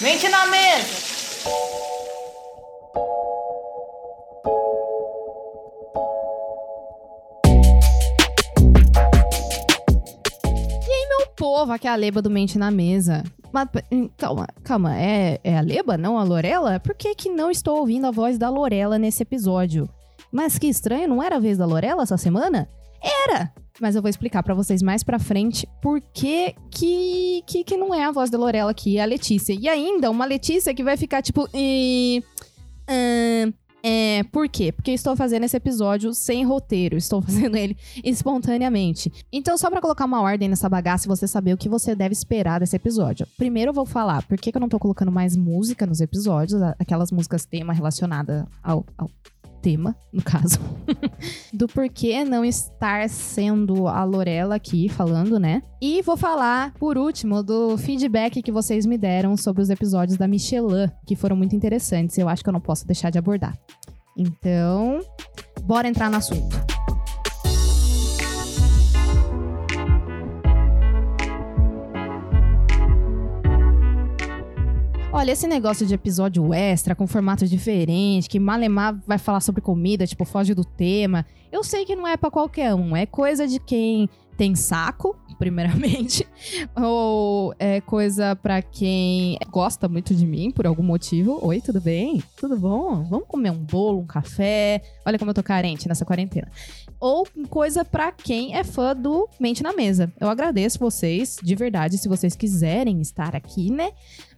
Mente na mesa! E povo, aqui é a Leba do Mente na Mesa. Mas, hum, calma, calma, é, é a Leba, não a Lorela? Por que que não estou ouvindo a voz da Lorela nesse episódio? Mas que estranho, não era a vez da Lorela essa semana? Era! Mas eu vou explicar pra vocês mais pra frente por que, que que não é a voz da Lorela aqui, é a Letícia. E ainda, uma Letícia que vai ficar tipo... E, é, por quê? Porque estou fazendo esse episódio sem roteiro, estou fazendo ele espontaneamente. Então, só pra colocar uma ordem nessa bagaça e você saber o que você deve esperar desse episódio. Primeiro eu vou falar por que, que eu não tô colocando mais música nos episódios, aquelas músicas tema relacionada ao, ao tema, no caso. Do porquê não estar sendo a Lorela aqui falando, né? E vou falar, por último, do feedback que vocês me deram sobre os episódios da Michelin, que foram muito interessantes. Eu acho que eu não posso deixar de abordar. Então, bora entrar no assunto. Olha, esse negócio de episódio extra, com formato diferente, que Malemar vai falar sobre comida, tipo, foge do tema. Eu sei que não é pra qualquer um, é coisa de quem tem saco, primeiramente, ou é coisa pra quem gosta muito de mim por algum motivo. Oi, tudo bem? Tudo bom? Vamos comer um bolo, um café? Olha como eu tô carente nessa quarentena. Ou coisa pra quem é fã do Mente na Mesa. Eu agradeço vocês, de verdade, se vocês quiserem estar aqui, né?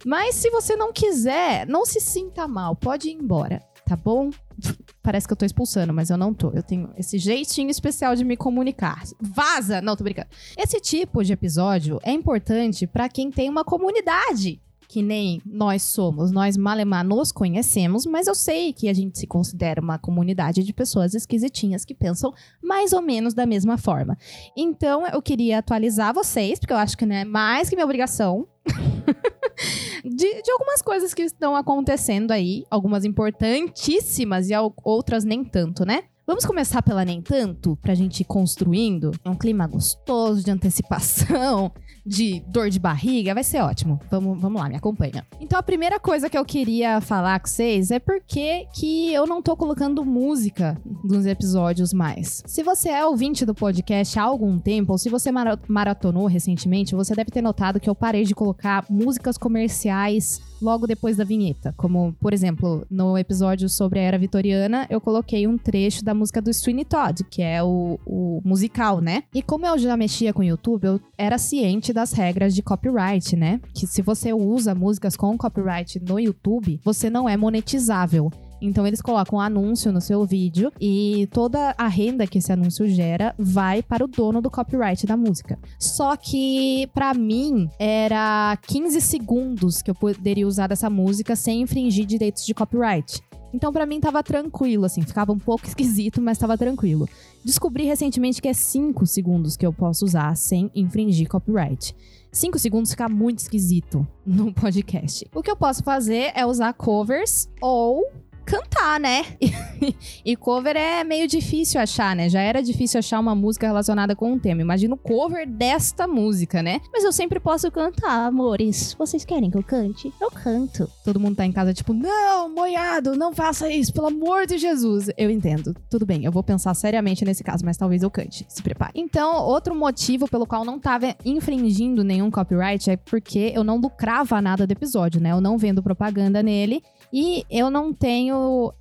Mas se você não quiser, não se sinta mal, pode ir embora, tá bom? Parece que eu tô expulsando, mas eu não tô. Eu tenho esse jeitinho especial de me comunicar. Vaza! Não, tô brincando. Esse tipo de episódio é importante pra quem tem uma comunidade. Que nem nós somos, nós Malemar nos conhecemos, mas eu sei que a gente se considera uma comunidade de pessoas esquisitinhas que pensam mais ou menos da mesma forma. Então eu queria atualizar vocês, porque eu acho que não é mais que minha obrigação de, de algumas coisas que estão acontecendo aí, algumas importantíssimas e outras nem tanto, né? Vamos começar pela nem tanto, pra gente ir construindo um clima gostoso de antecipação, de dor de barriga, vai ser ótimo. Vamos, vamos lá, me acompanha. Então a primeira coisa que eu queria falar com vocês é porque que eu não tô colocando música nos episódios mais. Se você é ouvinte do podcast há algum tempo, ou se você mara- maratonou recentemente, você deve ter notado que eu parei de colocar músicas comerciais logo depois da vinheta. Como, por exemplo, no episódio sobre a Era Vitoriana, eu coloquei um trecho da música do Sweeney Todd, que é o, o musical, né? E como eu já mexia com o YouTube, eu era ciente das regras de copyright, né? Que se você usa músicas com copyright no YouTube, você não é monetizável. Então eles colocam um anúncio no seu vídeo e toda a renda que esse anúncio gera vai para o dono do copyright da música. Só que pra mim era 15 segundos que eu poderia usar dessa música sem infringir direitos de copyright. Então pra mim tava tranquilo, assim, ficava um pouco esquisito, mas tava tranquilo. Descobri recentemente que é 5 segundos que eu posso usar sem infringir copyright. 5 segundos fica muito esquisito no podcast. O que eu posso fazer é usar covers ou cantar, né? e cover é meio difícil achar, né? Já era difícil achar uma música relacionada com um tema. Imagina o cover desta música, né? Mas eu sempre posso cantar, amores. Vocês querem que eu cante? Eu canto. Todo mundo tá em casa, tipo, não, moiado, não faça isso, pelo amor de Jesus. Eu entendo. Tudo bem, eu vou pensar seriamente nesse caso, mas talvez eu cante. Se prepare. Então, outro motivo pelo qual não tava infringindo nenhum copyright é porque eu não lucrava nada do episódio, né? Eu não vendo propaganda nele. E eu não tenho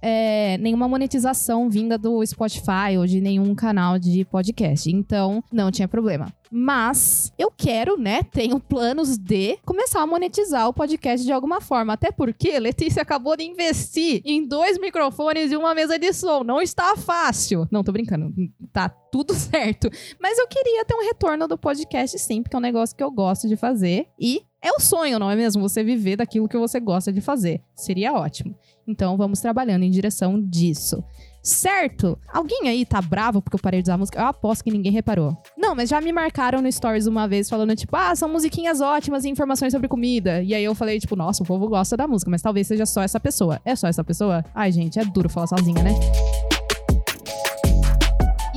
é, nenhuma monetização vinda do Spotify ou de nenhum canal de podcast. Então, não tinha problema. Mas eu quero, né? Tenho planos de começar a monetizar o podcast de alguma forma. Até porque Letícia acabou de investir em dois microfones e uma mesa de som. Não está fácil. Não, tô brincando. Tá tudo certo. Mas eu queria ter um retorno do podcast sim, porque é um negócio que eu gosto de fazer. E é o sonho, não é mesmo? Você viver daquilo que você gosta de fazer. Seria ótimo. Então vamos trabalhando em direção disso. Certo? Alguém aí tá bravo porque eu parei de usar música? Eu aposto que ninguém reparou. Não, mas já me marcaram no Stories uma vez falando, tipo, ah, são musiquinhas ótimas e informações sobre comida. E aí eu falei, tipo, nossa, o povo gosta da música, mas talvez seja só essa pessoa. É só essa pessoa? Ai, gente, é duro falar sozinha, né?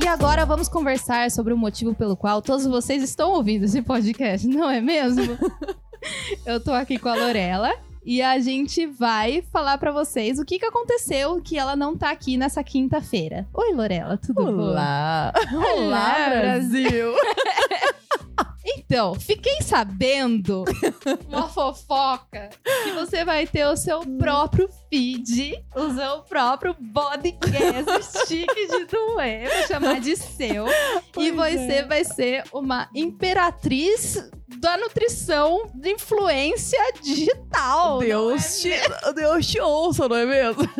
E agora vamos conversar sobre o motivo pelo qual todos vocês estão ouvindo esse podcast, não é mesmo? eu tô aqui com a Lorela E a gente vai falar pra vocês o que, que aconteceu que ela não tá aqui nessa quinta-feira. Oi, Lorela, tudo bom? Olá! Olá, Olá, Brasil! Então, fiquei sabendo uma fofoca que você vai ter o seu próprio feed, o seu próprio podcast chique de doer, vou chamar de seu. e Pois você é. vai ser uma imperatriz da nutrição de influência digital. Deus não é te, Deus te ouça, não é mesmo?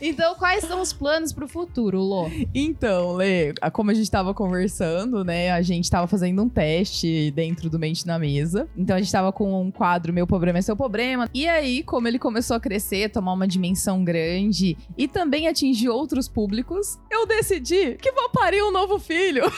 Então, quais são os planos pro futuro, Lô? Então, Lê, como a gente tava conversando, né? A gente tava fazendo um teste dentro do Mente na Mesa. Então a gente tava com um quadro Meu Problema é Seu Problema. E aí, como ele começou a crescer, tomar uma dimensão grande e também atingir outros públicos, eu decidi que vou parir um novo filho.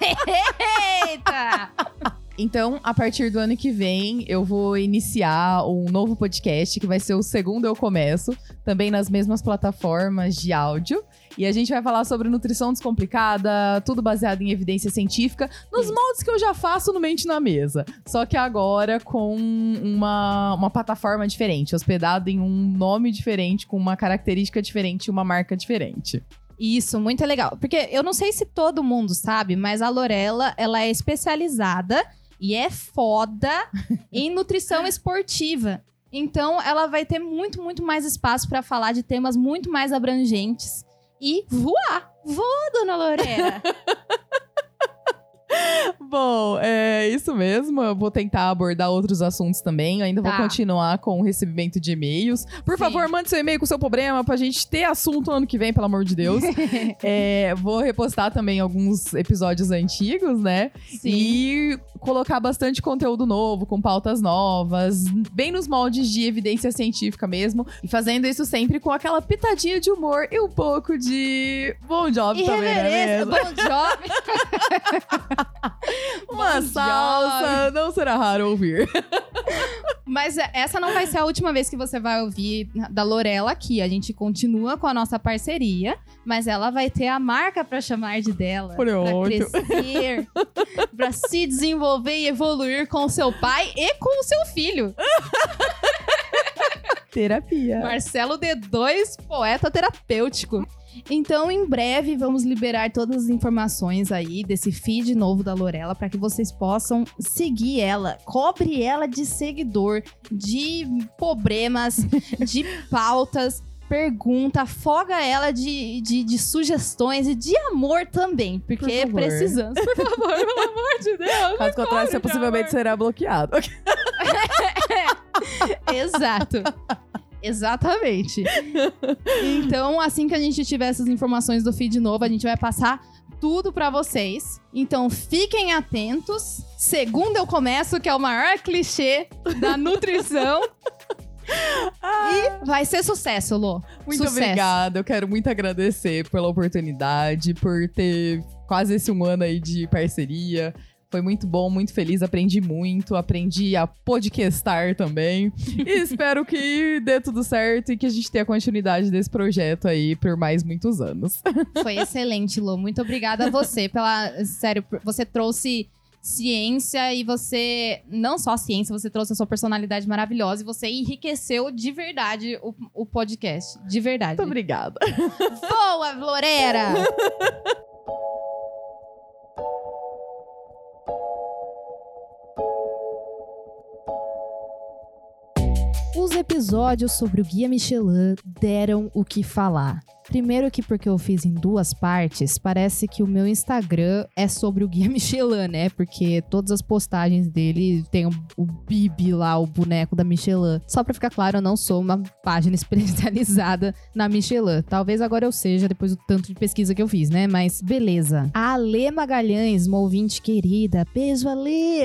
Eita! Então, a partir do ano que vem, eu vou iniciar um novo podcast, que vai ser o segundo Eu Começo, também nas mesmas plataformas de áudio. E a gente vai falar sobre nutrição descomplicada, tudo baseado em evidência científica, nos Isso. moldes que eu já faço no Mente na Mesa. Só que agora com uma, uma plataforma diferente, hospedado em um nome diferente, com uma característica diferente e uma marca diferente. Isso, muito legal. Porque eu não sei se todo mundo sabe, mas a Lorela, ela é especializada e é foda em nutrição esportiva. Então, ela vai ter muito, muito mais espaço para falar de temas muito mais abrangentes e voar. Voa, dona Lorena. Bom, é isso mesmo. Eu vou tentar abordar outros assuntos também. Eu ainda Tá. vou continuar com o recebimento de e-mails. Por Sim. favor, mande seu e-mail com seu problema pra gente ter assunto ano que vem, pelo amor de Deus. É, vou repostar também alguns episódios antigos, né? E colocar bastante conteúdo novo, com pautas novas, bem nos moldes de evidência científica mesmo. E fazendo isso sempre com aquela pitadinha de humor e um pouco de bom job também, né? Mesmo? bom job. Uma salsa, não será raro ouvir. Mas é, essa não vai ser a última vez que você vai ouvir da Lorela aqui. A gente continua com a nossa parceria, mas ela vai ter a marca pra chamar de dela. Pra Pronto. crescer, pra se desenvolver e evoluir com o seu pai e com o seu filho. Terapia. Marcelo D2, poeta terapêutico. Então, em breve, vamos liberar todas as informações aí desse feed novo da Lorela para que vocês possam seguir ela. Cobre ela de seguidor, de problemas, de pautas. Pergunta, afoga ela de, de, de sugestões e de amor também, porque favor. precisamos. Por favor, pelo amor de Deus. Caso contrário, você possivelmente amor. será bloqueado. Exato. Exatamente. Então, assim que a gente tiver essas informações do feed novo, a gente vai passar tudo pra vocês. Então, fiquem atentos. Segundo eu começo, que é o maior clichê da nutrição. e vai ser sucesso, Lô. Muito Sucesso. obrigada. Eu quero muito agradecer pela oportunidade, por ter quase esse um ano aí de parceria. Foi muito bom, muito feliz, aprendi muito, aprendi a podcastar também. E espero que dê tudo certo e que a gente tenha continuidade desse projeto aí por mais muitos anos. Foi excelente, Lô. Muito obrigada a você pela. Sério, você trouxe ciência e você. Não só ciência, você trouxe a sua personalidade maravilhosa e você enriqueceu de verdade o, o podcast. De verdade. Muito obrigada. Boa, Lorera! episódios sobre o Guia Michelin deram o que falar. Primeiro que porque eu fiz em duas partes, parece que o meu Instagram é sobre o Guia Michelin, né? Porque todas as postagens dele tem o, o Bibi lá, o boneco da Michelin. Só pra ficar claro, eu não sou uma página especializada na Michelin. Talvez agora eu seja, depois do tanto de pesquisa que eu fiz, né? Mas beleza. A Ale Magalhães, uma ouvinte querida. Beijo, Ale!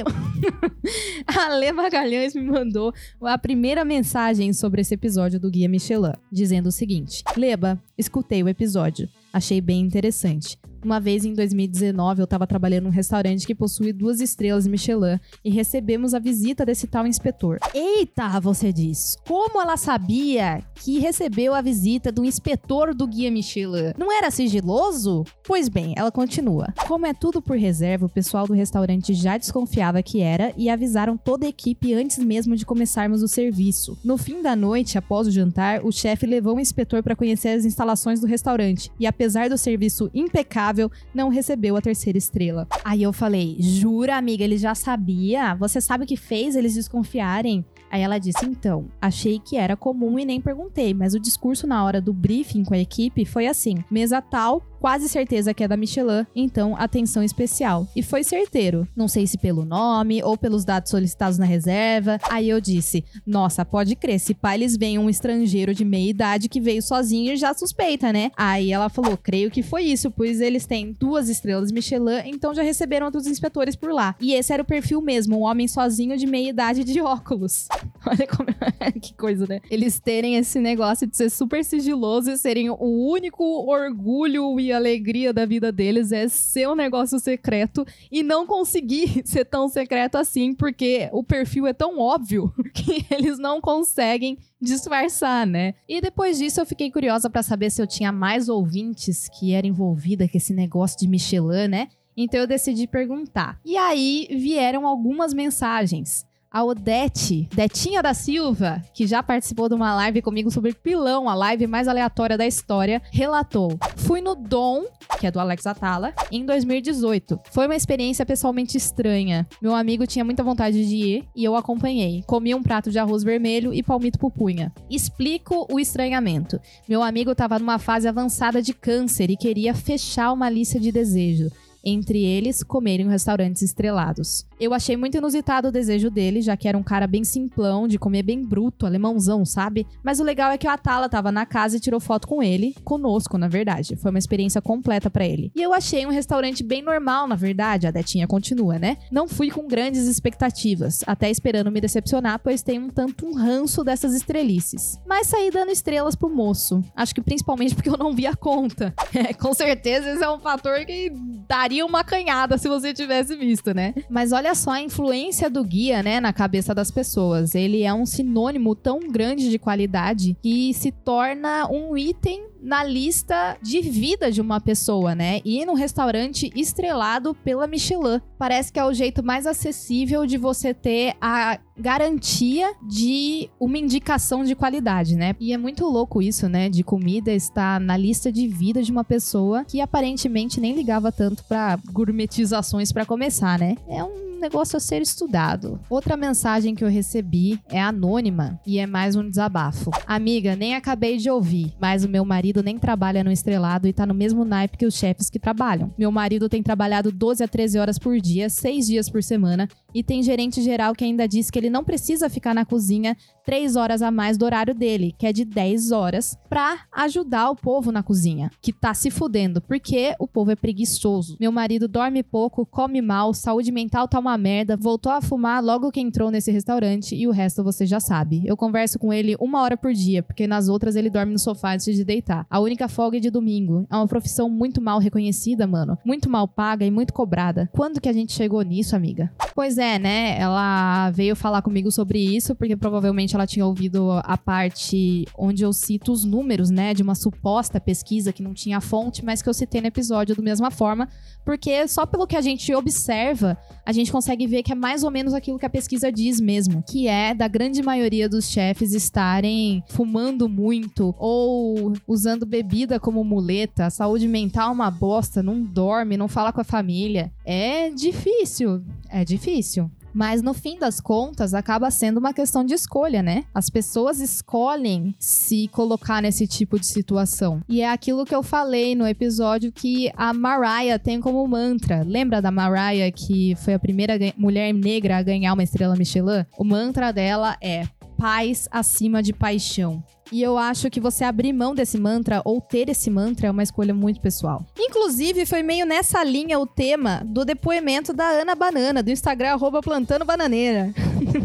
a Ale Magalhães me mandou a primeira mensagem sobre esse episódio do Guia Michelin, dizendo o seguinte: Leba, escutei o episódio, achei bem interessante. Uma vez em 2019, eu tava trabalhando num restaurante que possui duas estrelas Michelin e recebemos a visita desse tal inspetor. Eita, você diz, como ela sabia que recebeu a visita do inspetor do guia Michelin? Não era sigiloso? Pois bem, ela continua. Como é tudo por reserva, o pessoal do restaurante já desconfiava que era e avisaram toda a equipe antes mesmo de começarmos o serviço. No fim da noite, após o jantar, o chefe levou o inspetor para conhecer as instalações do restaurante e, apesar do serviço impecável, não recebeu a terceira estrela. Aí eu falei: Jura, amiga, ele já sabia? Você sabe o que fez eles desconfiarem? Aí ela disse: Então, achei que era comum e nem perguntei, mas o discurso na hora do briefing com a equipe foi assim: mesa tal, quase certeza que é da Michelin, então atenção especial. E foi certeiro. Não sei se pelo nome ou pelos dados solicitados na reserva. Aí eu disse: Nossa, pode crer, se pá, eles veem um estrangeiro de meia idade que veio sozinho já suspeita, né? Aí ela falou: Creio que foi isso, pois eles têm duas estrelas Michelin, então já receberam outros inspetores por lá. E esse era o perfil mesmo, um homem sozinho de meia idade de óculos. Olha como. que coisa, né? Eles terem esse negócio de ser super sigiloso e serem o único orgulho e alegria da vida deles é ser um negócio secreto e não conseguir ser tão secreto assim, porque o perfil é tão óbvio que eles não conseguem disfarçar, né? E depois disso eu fiquei curiosa para saber se eu tinha mais ouvintes que eram envolvida com esse negócio de Michelin, né? Então eu decidi perguntar. E aí vieram algumas mensagens a Odete, Detinha da Silva, que já participou de uma live comigo sobre pilão, a live mais aleatória da história, relatou: Fui no Dom, que é do Alex Atala, em 2018. Foi uma experiência pessoalmente estranha. Meu amigo tinha muita vontade de ir e eu acompanhei. Comi um prato de arroz vermelho e palmito pupunha. Explico o estranhamento. Meu amigo estava numa fase avançada de câncer e queria fechar uma lista de desejo entre eles comerem em restaurantes estrelados. Eu achei muito inusitado o desejo dele, já que era um cara bem simplão, de comer bem bruto, alemãozão, sabe? Mas o legal é que o Atala tava na casa e tirou foto com ele, conosco, na verdade. Foi uma experiência completa para ele. E eu achei um restaurante bem normal, na verdade, a Detinha continua, né? Não fui com grandes expectativas, até esperando me decepcionar, pois tem um tanto um ranço dessas estrelices. Mas saí dando estrelas pro moço. Acho que principalmente porque eu não vi a conta. É, com certeza esse é um fator que daria uma canhada se você tivesse visto, né? Mas olha só a influência do guia, né, na cabeça das pessoas. Ele é um sinônimo tão grande de qualidade que se torna um item na lista de vida de uma pessoa, né? Ir num restaurante estrelado pela Michelin. Parece que é o jeito mais acessível de você ter a garantia de uma indicação de qualidade, né? E é muito louco isso, né? De comida estar na lista de vida de uma pessoa que aparentemente nem ligava tanto para gourmetizações para começar, né? É um negócio a ser estudado. Outra mensagem que eu recebi é anônima e é mais um desabafo. Amiga, nem acabei de ouvir, mas o meu marido nem trabalha no estrelado e tá no mesmo naipe que os chefes que trabalham. Meu marido tem trabalhado 12 a 13 horas por dia, 6 dias por semana, e tem gerente geral que ainda diz que ele não precisa ficar na cozinha 3 horas a mais do horário dele, que é de 10 horas, pra ajudar o povo na cozinha, que tá se fudendo, porque o povo é preguiçoso. Meu marido dorme pouco, come mal, saúde mental tá uma merda, voltou a fumar logo que entrou nesse restaurante e o resto você já sabe. Eu converso com ele uma hora por dia, porque nas outras ele dorme no sofá antes de deitar. A única folga é de domingo. É uma profissão muito mal reconhecida, mano. Muito mal paga e muito cobrada. Quando que a gente chegou nisso, amiga? Pois é, né? Ela veio falar comigo sobre isso, porque provavelmente ela tinha ouvido a parte onde eu cito os números, né? De uma suposta pesquisa que não tinha fonte, mas que eu citei no episódio da mesma forma, porque só pelo que a gente observa, a gente consegue ver que é mais ou menos aquilo que a pesquisa diz mesmo, que é da grande maioria dos chefes estarem fumando muito ou usando bebida como muleta, saúde mental é uma bosta, não dorme, não fala com a família. É difícil, é difícil. Mas no fim das contas, acaba sendo uma questão de escolha, né? As pessoas escolhem se colocar nesse tipo de situação. E é aquilo que eu falei no episódio que a Mariah tem como mantra. Lembra da Mariah que foi a primeira mulher negra a ganhar uma estrela Michelin? O mantra dela é paz acima de paixão. E eu acho que você abrir mão desse mantra ou ter esse mantra é uma escolha muito pessoal. Inclusive, foi meio nessa linha o tema do depoimento da Ana Banana, do Instagram plantando bananeira.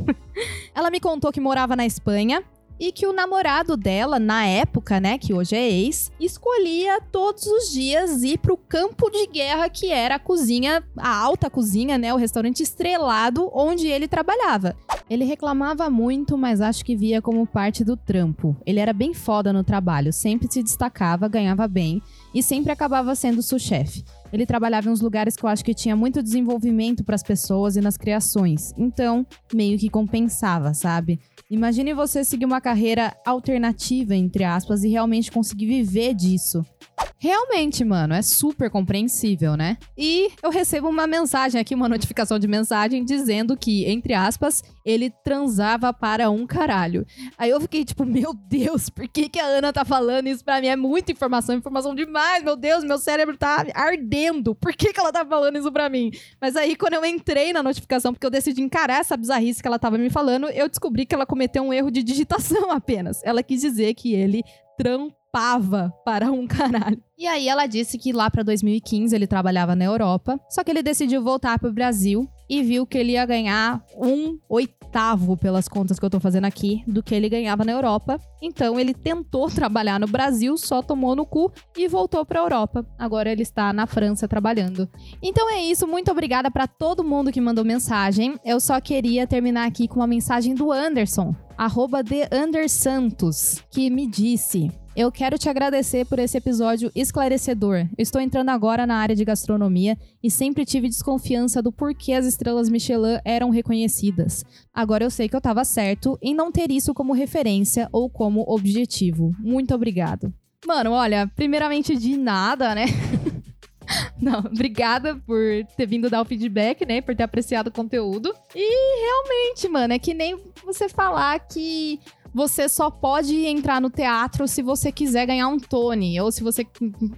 Ela me contou que morava na Espanha, e que o namorado dela, na época, né, que hoje é ex, escolhia todos os dias ir pro campo de guerra que era a cozinha, a alta cozinha, né, o restaurante estrelado onde ele trabalhava. Ele reclamava muito, mas acho que via como parte do trampo. Ele era bem foda no trabalho, sempre se destacava, ganhava bem e sempre acabava sendo sous-chefe. Ele trabalhava em uns lugares que eu acho que tinha muito desenvolvimento para as pessoas e nas criações. Então, meio que compensava, sabe? Imagine você seguir uma carreira alternativa, entre aspas, e realmente conseguir viver disso. Realmente, mano, é super compreensível, né? E eu recebo uma mensagem aqui, uma notificação de mensagem dizendo que, entre aspas, ele transava para um caralho. Aí eu fiquei tipo, meu Deus, por que, que a Ana tá falando isso pra mim? É muita informação, informação demais, meu Deus, meu cérebro tá ardendo. Por que, que ela tá falando isso pra mim? Mas aí, quando eu entrei na notificação, porque eu decidi encarar essa bizarrice que ela tava me falando, eu descobri que ela cometeu um erro de digitação apenas. Ela quis dizer que ele trampava para um caralho. E aí ela disse que lá para 2015 ele trabalhava na Europa, só que ele decidiu voltar pro Brasil e viu que ele ia ganhar um pelas contas que eu tô fazendo aqui do que ele ganhava na Europa. Então ele tentou trabalhar no Brasil, só tomou no cu e voltou para Europa. Agora ele está na França trabalhando. Então é isso, muito obrigada para todo mundo que mandou mensagem. Eu só queria terminar aqui com uma mensagem do Anderson, arroba Santos, que me disse: eu quero te agradecer por esse episódio esclarecedor. Eu estou entrando agora na área de gastronomia e sempre tive desconfiança do porquê as estrelas Michelin eram reconhecidas. Agora eu sei que eu estava certo em não ter isso como referência ou como objetivo. Muito obrigado. Mano, olha, primeiramente de nada, né? Não, obrigada por ter vindo dar o feedback, né? Por ter apreciado o conteúdo. E realmente, mano, é que nem você falar que você só pode entrar no teatro se você quiser ganhar um Tony, ou se você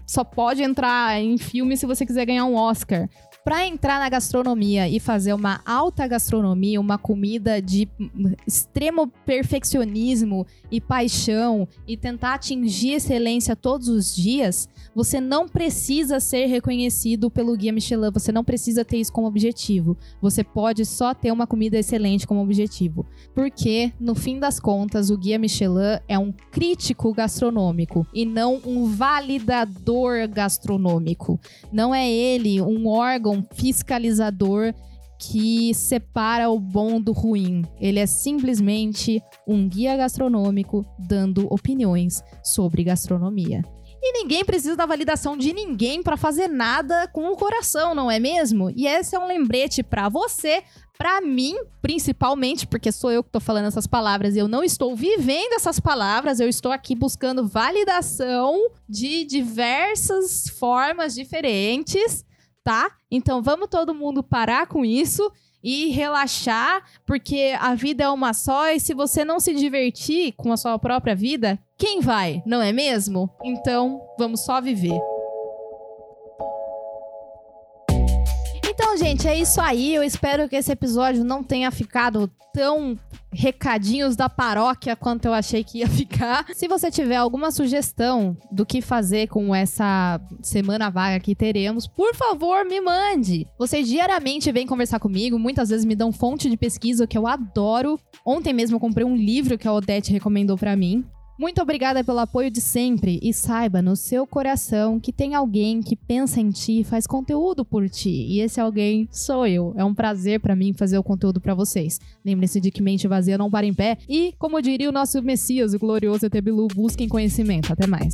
só pode entrar em filme se você quiser ganhar um Oscar para entrar na gastronomia e fazer uma alta gastronomia, uma comida de extremo perfeccionismo e paixão e tentar atingir excelência todos os dias, você não precisa ser reconhecido pelo guia Michelin, você não precisa ter isso como objetivo. Você pode só ter uma comida excelente como objetivo. Porque, no fim das contas, o guia Michelin é um crítico gastronômico e não um validador gastronômico. Não é ele um órgão fiscalizador que separa o bom do ruim. Ele é simplesmente um guia gastronômico dando opiniões sobre gastronomia. E ninguém precisa da validação de ninguém para fazer nada com o coração, não é mesmo? E esse é um lembrete para você, para mim, principalmente, porque sou eu que tô falando essas palavras e eu não estou vivendo essas palavras, eu estou aqui buscando validação de diversas formas diferentes, tá? Então vamos todo mundo parar com isso e relaxar, porque a vida é uma só e se você não se divertir com a sua própria vida, quem vai, não é mesmo? Então, vamos só viver. Gente, é isso aí. Eu espero que esse episódio não tenha ficado tão recadinhos da paróquia quanto eu achei que ia ficar. Se você tiver alguma sugestão do que fazer com essa semana vaga que teremos, por favor, me mande. Vocês diariamente vêm conversar comigo, muitas vezes me dão fonte de pesquisa que eu adoro. Ontem mesmo eu comprei um livro que a Odete recomendou para mim. Muito obrigada pelo apoio de sempre e saiba no seu coração que tem alguém que pensa em ti e faz conteúdo por ti. E esse alguém sou eu. É um prazer para mim fazer o conteúdo para vocês. Lembre-se de que mente vazia não para em pé e, como diria o nosso Messias, o glorioso Etebilu, busquem conhecimento. Até mais.